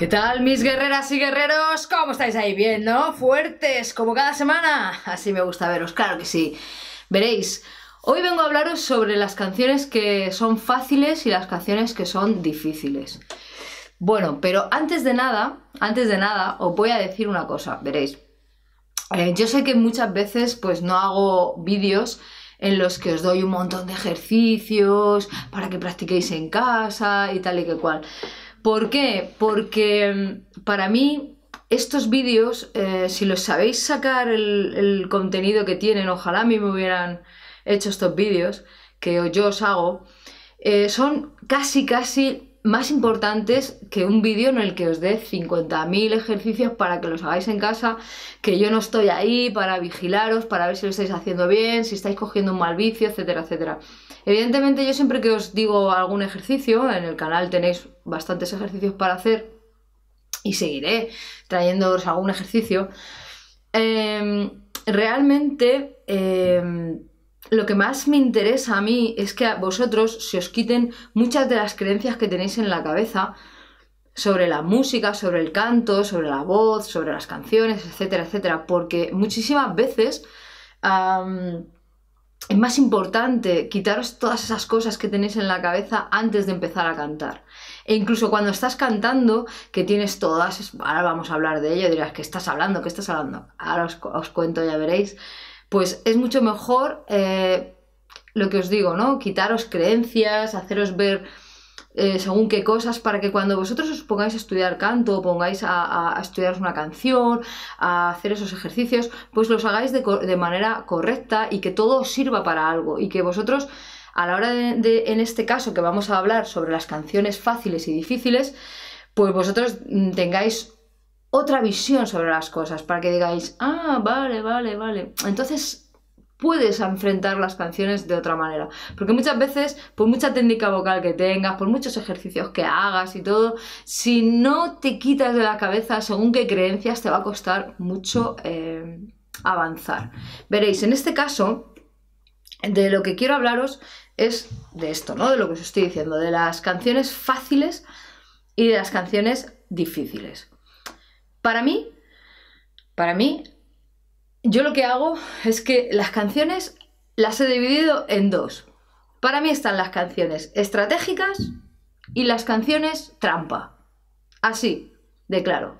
¿Qué tal mis guerreras y guerreros? ¿Cómo estáis ahí? ¿Bien, no? ¿Fuertes como cada semana? Así me gusta veros, claro que sí. Veréis, Hoy vengo a hablaros sobre las canciones que son fáciles y las canciones que son difíciles. Bueno, pero antes de nada, antes de nada, os voy a decir una cosa, veréis. Eh, yo sé que muchas veces pues no hago vídeos en los que os doy un montón de ejercicios para que practiquéis en casa y tal y que cual. ¿Por qué? Porque mm, para mí estos vídeos, eh, si los sabéis sacar el, contenido que tienen, ojalá a mí me hubieran hecho estos vídeos que yo os hago, eh, son casi, casi más importantes que un vídeo en el que os dé 50.000 ejercicios para que los hagáis en casa, que yo no estoy ahí para vigilaros, para ver si lo estáis haciendo bien, si estáis cogiendo un mal vicio, etcétera, etcétera. Evidentemente yo siempre que os digo algún ejercicio, en el canal tenéis bastantes ejercicios para hacer y seguiré trayéndoos algún ejercicio, em, realmente... Em, lo que más me interesa a mí es que a vosotros se os quiten muchas de las creencias que tenéis en la cabeza sobre la música, sobre el canto, sobre la voz, sobre las canciones, etcétera, etcétera, porque muchísimas veces es más importante quitaros todas esas cosas que tenéis en la cabeza antes de empezar a cantar. E incluso cuando estás cantando, que tienes todas, ahora vamos a hablar de ello, dirás, ¿qué estás hablando? ¿Qué estás hablando? Ahora os, cuento, ya veréis pues es mucho mejor eh, lo que os digo, ¿no? Quitaros creencias, haceros ver eh, según qué cosas, para que cuando vosotros os pongáis a estudiar canto o pongáis a, estudiar una canción, a hacer esos ejercicios, pues los hagáis de, manera correcta y que todo os sirva para algo y que vosotros a la hora de, en este caso que vamos a hablar sobre las canciones fáciles y difíciles, pues vosotros mm, tengáis otra visión sobre las cosas, para que digáis, ah, vale, vale, vale. Entonces puedes enfrentar las canciones de otra manera. Porque muchas veces, por mucha técnica vocal que tengas, por muchos ejercicios que hagas y todo, si no te quitas de la cabeza según qué creencias, te va a costar mucho eh, avanzar. Veréis, en este caso, de lo que quiero hablaros es de esto, ¿no? De lo que os estoy diciendo, de las canciones fáciles y de las canciones difíciles. Para mí, para mí, yo lo que hago es que las canciones las he dividido en dos. Para mí están las canciones estratégicas y las canciones trampa. Así, de claro.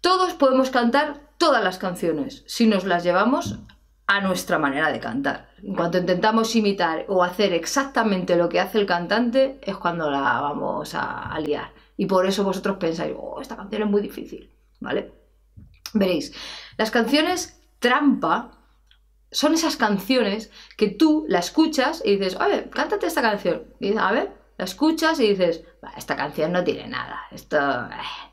Todos podemos cantar todas las canciones si nos las llevamos a nuestra manera de cantar. En cuanto intentamos imitar o hacer exactamente lo que hace el cantante, es cuando la vamos a, liar. Y por eso vosotros pensáis, oh, esta canción es muy difícil. ¿vale? Veréis, las canciones trampa son esas canciones que tú la escuchas y dices, oye, cántate esta canción. Y dices, a ver, la escuchas y dices, esta canción no tiene nada. Esto. Eh".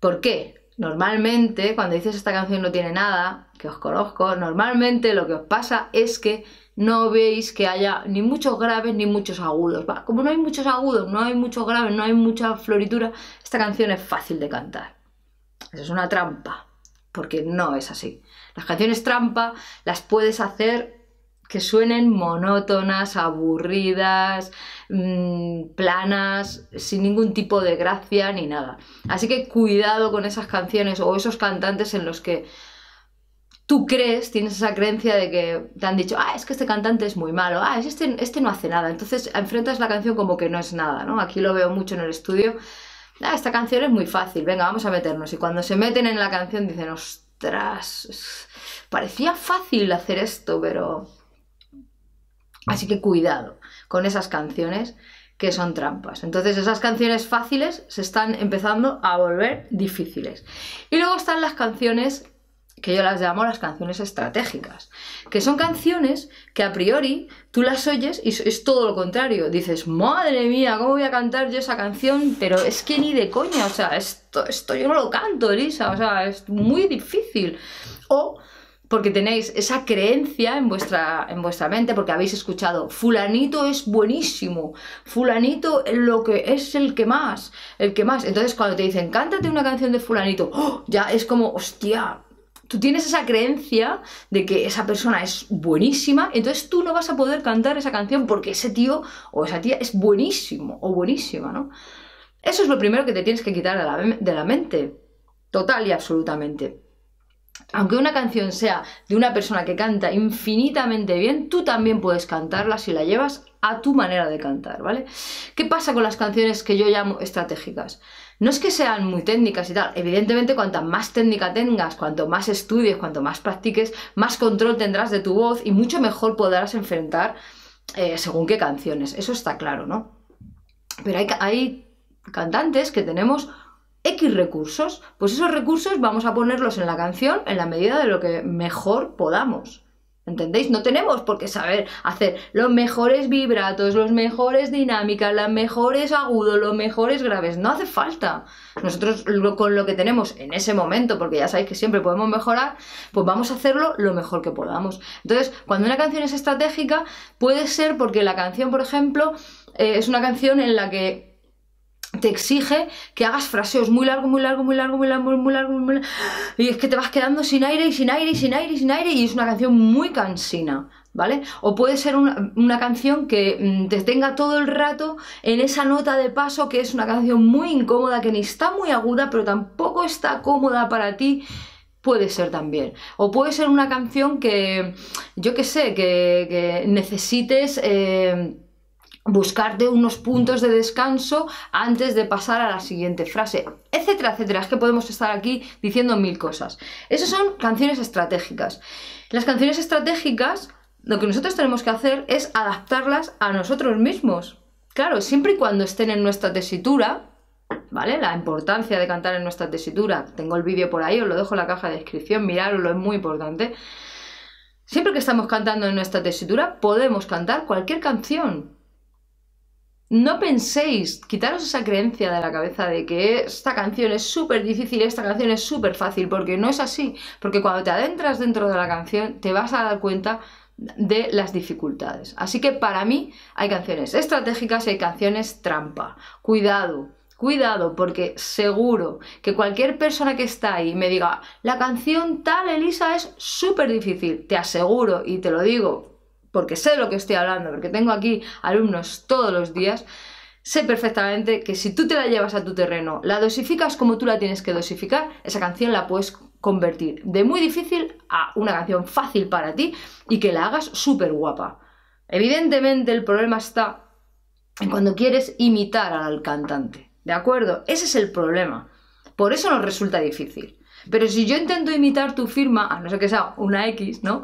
¿Por qué? Normalmente, cuando dices esta canción no tiene nada, que os conozco, normalmente lo que os pasa es que no veis que haya ni muchos graves ni muchos agudos. Como no hay muchos agudos, no hay muchos graves, no hay mucha floritura, esta canción es fácil de cantar. Eso es una trampa, porque no es así. Las canciones trampa las puedes hacer que suenen monótonas, aburridas, mm, planas, sin ningún tipo de gracia ni nada. Así que cuidado con esas canciones o esos cantantes en los que tú crees, tienes esa creencia de que te han dicho, ah, es que este cantante es muy malo, ah, es este, este no hace nada. Entonces enfrentas la canción como que no es nada, ¿no? Aquí lo veo mucho en el estudio ah, esta canción es muy fácil, venga, vamos a meternos. Y cuando se meten en la canción dicen, ostras, parecía fácil hacer esto, pero... Así que cuidado con esas canciones que son trampas. Entonces esas canciones fáciles se están empezando a volver difíciles. Y luego están las canciones que yo las llamo las canciones estratégicas, que son canciones que a priori tú las oyes y es todo lo contrario. Dices, madre mía, ¿cómo voy a cantar yo esa canción? Pero es que ni de coña, o sea, esto, esto yo no lo canto, Elisa, o sea, es muy difícil. O porque tenéis esa creencia en vuestra, en vuestra mente, porque habéis escuchado, fulanito es buenísimo, fulanito lo que es el que más, el que más. Entonces cuando te dicen, cántate una canción de fulanito, ¡oh! ya es como, hostia, tú tienes esa creencia de que esa persona es buenísima, entonces tú no vas a poder cantar esa canción porque ese tío o esa tía es buenísimo o buenísima, ¿no? Eso es lo primero que te tienes que quitar de la, de la mente, total y absolutamente aunque una canción sea de una persona que canta infinitamente bien, tú también puedes cantarla si la llevas a tu manera de cantar, ¿vale? ¿Qué pasa con las canciones que yo llamo estratégicas? No es que sean muy técnicas y tal, evidentemente cuanta más técnica tengas, cuanto más estudies, cuanto más practiques, más control tendrás de tu voz y mucho mejor podrás enfrentar eh, según qué canciones, eso está claro, ¿no? Pero hay, hay cantantes que tenemos X recursos, pues esos recursos vamos a ponerlos en la canción en la medida de lo que mejor podamos. ¿Entendéis? No tenemos por qué saber hacer los mejores vibratos, los mejores dinámicas, los mejores agudos, los mejores graves. No hace falta. Nosotros con lo que tenemos en ese momento, porque ya sabéis que siempre podemos mejorar, pues vamos a hacerlo lo mejor que podamos. Entonces, cuando una canción es estratégica, puede ser porque la canción, por ejemplo, eh, es una canción en la que te exige que hagas fraseos muy largos, muy largos, muy largos, muy largos, muy largos, muy largos, y es que te vas quedando sin aire y sin aire y sin aire y sin aire y es una canción muy cansina, ¿vale? O puede ser una, canción que mm, te tenga todo el rato en esa nota de paso que es una canción muy incómoda, que ni está muy aguda, pero tampoco está cómoda para ti puede ser también. O puede ser una canción que, yo qué sé, que, necesites... Eh, buscarte unos puntos de descanso antes de pasar a la siguiente frase, etcétera, etcétera. Es que podemos estar aquí diciendo mil cosas. Esas son canciones estratégicas. Las canciones estratégicas, lo que nosotros tenemos que hacer es adaptarlas a nosotros mismos. Claro, siempre y cuando estén en nuestra tesitura, ¿vale? La importancia de cantar en nuestra tesitura. Tengo el vídeo por ahí, os lo dejo en la caja de descripción, mirarlo, es muy importante. Siempre que estamos cantando en nuestra tesitura, podemos cantar cualquier canción. No penséis, quitaros esa creencia de la cabeza de que esta canción es súper difícil, esta canción es súper fácil, porque no es así. Porque cuando te adentras dentro de la canción te vas a dar cuenta de las dificultades. Así que para mí hay canciones estratégicas y hay canciones trampa. Cuidado, cuidado, porque seguro que cualquier persona que está ahí me diga, la canción tal, Elisa, es súper difícil. Te aseguro y te lo digo porque sé de lo que estoy hablando, porque tengo aquí alumnos todos los días, sé perfectamente que si tú te la llevas a tu terreno, la dosificas como tú la tienes que dosificar, esa canción la puedes convertir de muy difícil a una canción fácil para ti y que la hagas súper guapa. Evidentemente el problema está en cuando quieres imitar al cantante, ¿de acuerdo? Ese es el problema. Por eso nos resulta difícil. Pero si yo intento imitar tu firma, a no ser que sea una X, ¿no?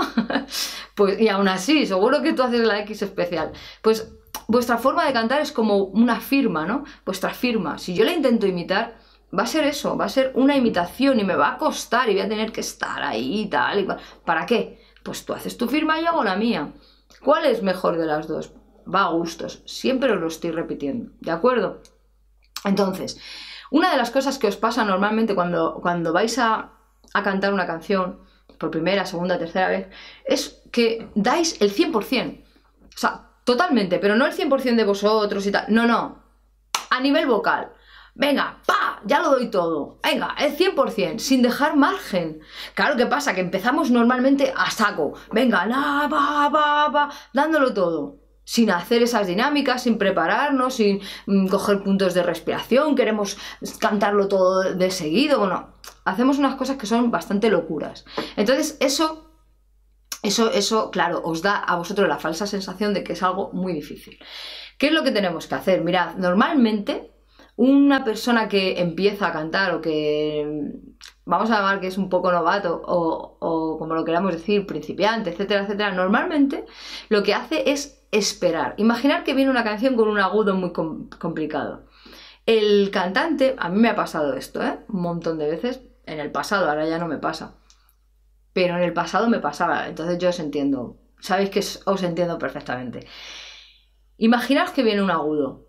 pues, y aún así, seguro que tú haces la X especial. Pues vuestra forma de cantar es como una firma, ¿no? Vuestra firma. Si yo la intento imitar, va a ser eso, va a ser una imitación y me va a costar y voy a tener que estar ahí y tal y cual. ¿Para qué? Pues tú haces tu firma y yo hago la mía. ¿Cuál es mejor de las dos? Va a gustos. Siempre os lo estoy repitiendo. ¿De acuerdo? Entonces, una de las cosas que os pasa normalmente cuando, cuando vais a, cantar una canción por primera, segunda, tercera vez, es que dais el 100%. O sea, totalmente, pero no el 100% de vosotros y tal. No, no. A nivel vocal. Venga, pa, ya lo doy todo. Venga, el 100%, sin dejar margen. Claro, ¿qué pasa? Que empezamos normalmente a saco. Venga, la, va, va, va, dándolo todo sin hacer esas dinámicas, sin prepararnos, sin mm, coger puntos de respiración, queremos cantarlo todo de seguido, bueno, hacemos unas cosas que son bastante locuras. Entonces, eso, eso, eso, claro, os da a vosotros la falsa sensación de que es algo muy difícil. ¿Qué es lo que tenemos que hacer? Mirad, normalmente una persona que empieza a cantar o que vamos a llamar que es un poco novato o, o como lo queramos decir, principiante, etcétera, etcétera, normalmente lo que hace es esperar. Imaginar que viene una canción con un agudo muy complicado. El cantante, a mí me ha pasado esto, ¿eh? Un montón de veces. En el pasado, ahora ya no me pasa. pero en el pasado me pasaba, entonces yo os entiendo. Sabéis que os entiendo perfectamente. Imaginaos que viene un agudo.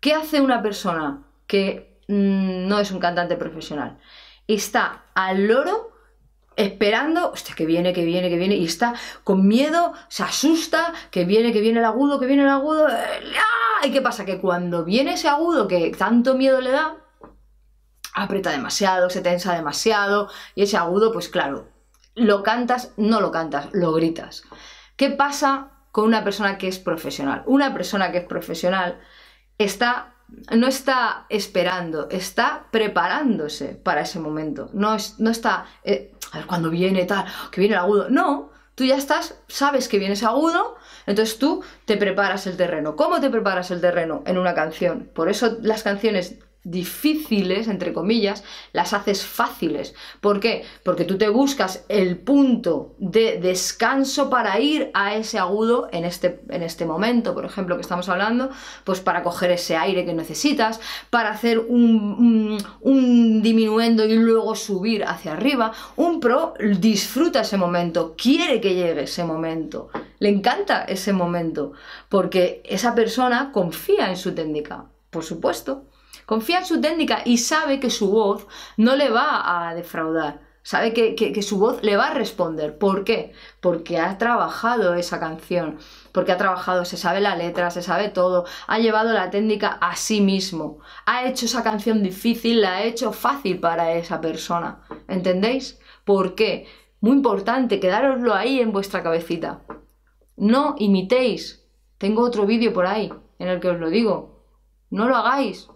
¿Qué hace una persona que mm, no es un cantante profesional? Está al loro esperando, hostia, que viene, que viene, que viene, y está con miedo, se asusta, que viene, que viene el agudo, que viene el agudo, ¡ah! ¿y qué pasa? Que cuando viene ese agudo que tanto miedo le da, aprieta demasiado, se tensa demasiado, y ese agudo, pues claro, lo cantas, no lo cantas, lo gritas. ¿Qué pasa con una persona que es profesional? Una persona que es profesional está no está esperando, está preparándose para ese momento. No, es, no está, eh, a ver, cuando viene tal, que viene el agudo. No, tú ya estás, sabes que viene ese agudo, entonces tú te preparas el terreno. ¿Cómo te preparas el terreno? En una canción. Por eso las canciones difíciles, entre comillas, las haces fáciles. ¿Por qué? Porque tú te buscas el punto de descanso para ir a ese agudo en este, en este momento, por ejemplo, que estamos hablando, pues para coger ese aire que necesitas, para hacer un, un, diminuendo y luego subir hacia arriba. Un pro disfruta ese momento, quiere que llegue ese momento, le encanta ese momento, porque esa persona confía en su técnica, por supuesto. Confía en su técnica y sabe que su voz no le va a defraudar. Sabe que, su voz le va a responder. ¿Por qué? Porque ha trabajado esa canción, porque ha trabajado, se sabe la letra, se sabe todo, ha llevado la técnica a sí mismo, ha hecho esa canción difícil, la ha hecho fácil para esa persona. ¿Entendéis? ¿Por qué? Muy importante, quedároslo ahí en vuestra cabecita. No imitéis. Tengo otro vídeo por ahí en el que os lo digo. No lo hagáis.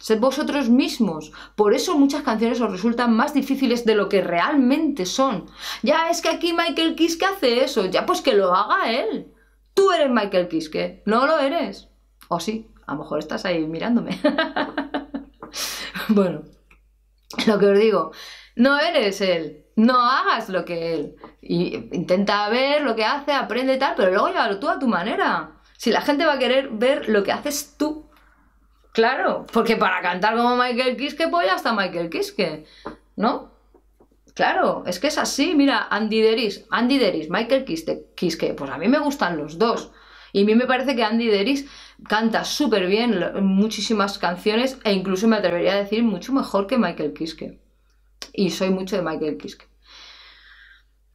Sed vosotros mismos. Por eso muchas canciones os resultan más difíciles de lo que realmente son. Ya es que aquí Michael Kiske hace eso. Ya pues que lo haga él. Tú eres Michael Kiske. No lo eres. O sí, a lo mejor estás ahí mirándome. bueno, lo que os digo, no eres él. No hagas lo que él. Intenta ver lo que hace, aprende tal, pero luego llévalo tú a tu manera. Si la gente va a querer ver lo que haces tú, Claro, porque para cantar como Michael Kiske, pues ya está Michael Kiske, ¿no? Claro, es que es así, mira, Andy Deris, Andy Deris, Michael Kiske, pues a mí me gustan los dos. Y a mí me parece que Andy Deris canta súper bien muchísimas canciones e incluso me atrevería a decir mucho mejor que Michael Kiske. Y soy mucho de Michael Kiske.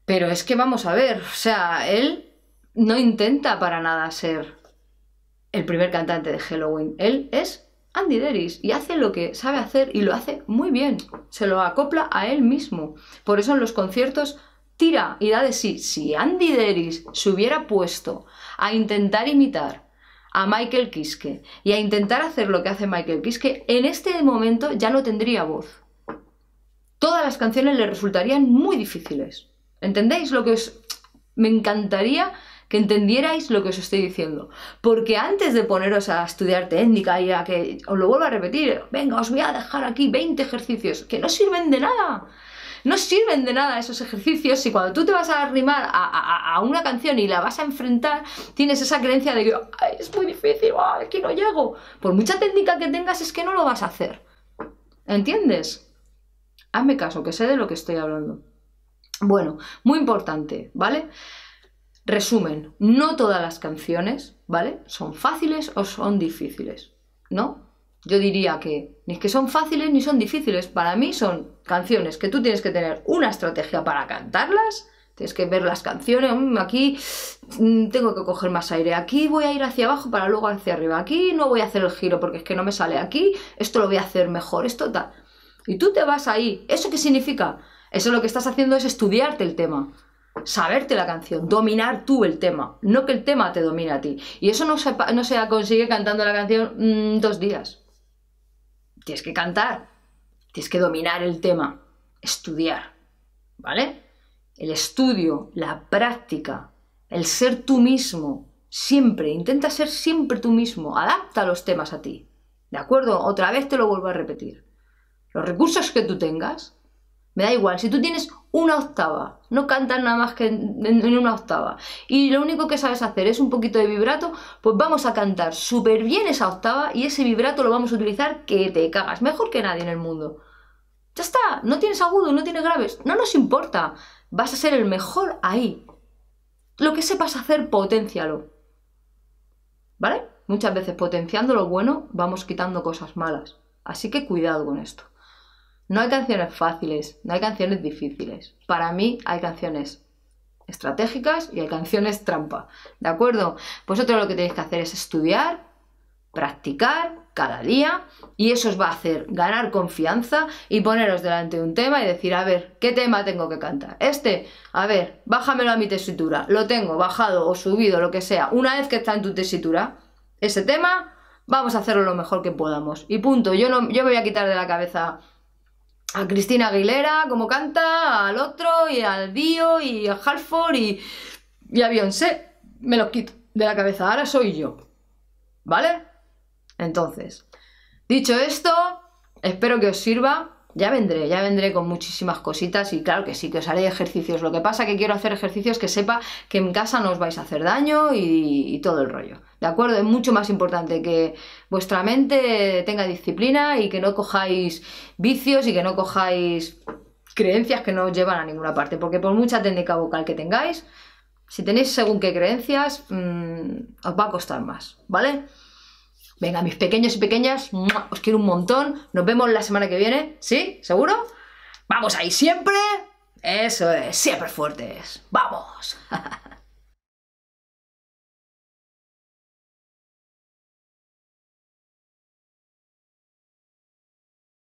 Pero es que vamos a ver, o sea, él no intenta para nada ser el primer cantante de Halloween. Él es Andy Deris y hace lo que sabe hacer y lo hace muy bien. Se lo acopla a él mismo. Por eso en los conciertos tira y da de sí. Si Andy Deris se hubiera puesto a intentar imitar a Michael Kiske y a intentar hacer lo que hace Michael Kiske, en este momento ya no tendría voz. Todas las canciones le resultarían muy difíciles. ¿Entendéis lo que os... Me encantaría que entendierais lo que os estoy diciendo. Porque antes de poneros a estudiar técnica y a que, os lo vuelvo a repetir, venga, os voy a dejar aquí 20 ejercicios que no sirven de nada. No sirven de nada esos ejercicios si cuando tú te vas a arrimar a, una canción y la vas a enfrentar, tienes esa creencia de que es muy difícil, aquí no llego. Por mucha técnica que tengas es que no lo vas a hacer. ¿Entiendes? Hazme caso, que sé de lo que estoy hablando. Bueno, muy importante, ¿vale? Resumen, no todas las canciones, ¿vale? Son fáciles o son difíciles, ¿no? Yo diría que ni que son fáciles ni son difíciles. Para mí son canciones que tú tienes que tener una estrategia para cantarlas. Tienes que ver las canciones. Mm, aquí mm, tengo que coger más aire. Aquí voy a ir hacia abajo para luego hacia arriba. Aquí no voy a hacer el giro porque es que no me sale. Aquí esto lo voy a hacer mejor. Esto tal. Y tú te vas ahí. ¿Eso qué significa? Eso lo que estás haciendo es estudiarte el tema saberte la canción, dominar tú el tema, no que el tema te domine a ti. Y eso no se, no se consigue cantando la canción mm, dos días. Tienes que cantar, tienes que dominar el tema, estudiar, ¿vale? El estudio, la práctica, el ser tú mismo, siempre, intenta ser siempre tú mismo, adapta los temas a ti. ¿De acuerdo? Otra vez te lo vuelvo a repetir. Los recursos que tú tengas, me da igual, si tú tienes una octava, no cantas nada más que en, una octava, y lo único que sabes hacer es un poquito de vibrato, pues vamos a cantar súper bien esa octava y ese vibrato lo vamos a utilizar que te cagas, mejor que nadie en el mundo. Ya está, no tienes agudo, no tienes graves, no nos importa. Vas a ser el mejor ahí. Lo que sepas hacer, potencialo. ¿Vale? Muchas veces potenciando lo bueno vamos quitando cosas malas. Así que cuidado con esto. No hay canciones fáciles, no hay canciones difíciles. Para mí hay canciones estratégicas y hay canciones trampa. ¿De acuerdo? Vosotros lo que tenéis que hacer es estudiar, practicar cada día y eso os va a hacer ganar confianza y poneros delante de un tema y decir, a ver, ¿qué tema tengo que cantar? Este, a ver, bájamelo a mi tesitura, lo tengo bajado o subido, lo que sea. Una vez que está en tu tesitura, ese tema, vamos a hacerlo lo mejor que podamos. Y punto, yo, no, yo me voy a quitar de la cabeza a Cristina Aguilera, como canta, al otro, y al Dio, y a Halford, y, y a Beyoncé. Me los quito de la cabeza. Ahora soy yo. ¿Vale? Entonces, dicho esto, espero que os sirva. Ya vendré, ya vendré con muchísimas cositas y claro que sí, que os haré ejercicios. Lo que pasa que quiero hacer ejercicios que sepa que en casa no os vais a hacer daño y, todo el rollo. ¿De acuerdo? Es mucho más importante que vuestra mente tenga disciplina y que no cojáis vicios y que no cojáis creencias que no os llevan a ninguna parte. Porque por mucha técnica vocal que tengáis, si tenéis según qué creencias, mmm, os va a costar más, ¿vale? Venga, mis pequeños y pequeñas, os quiero un montón. Nos vemos la semana que viene, ¿sí? ¿Seguro? Vamos ahí siempre. Eso es, siempre fuertes. Vamos.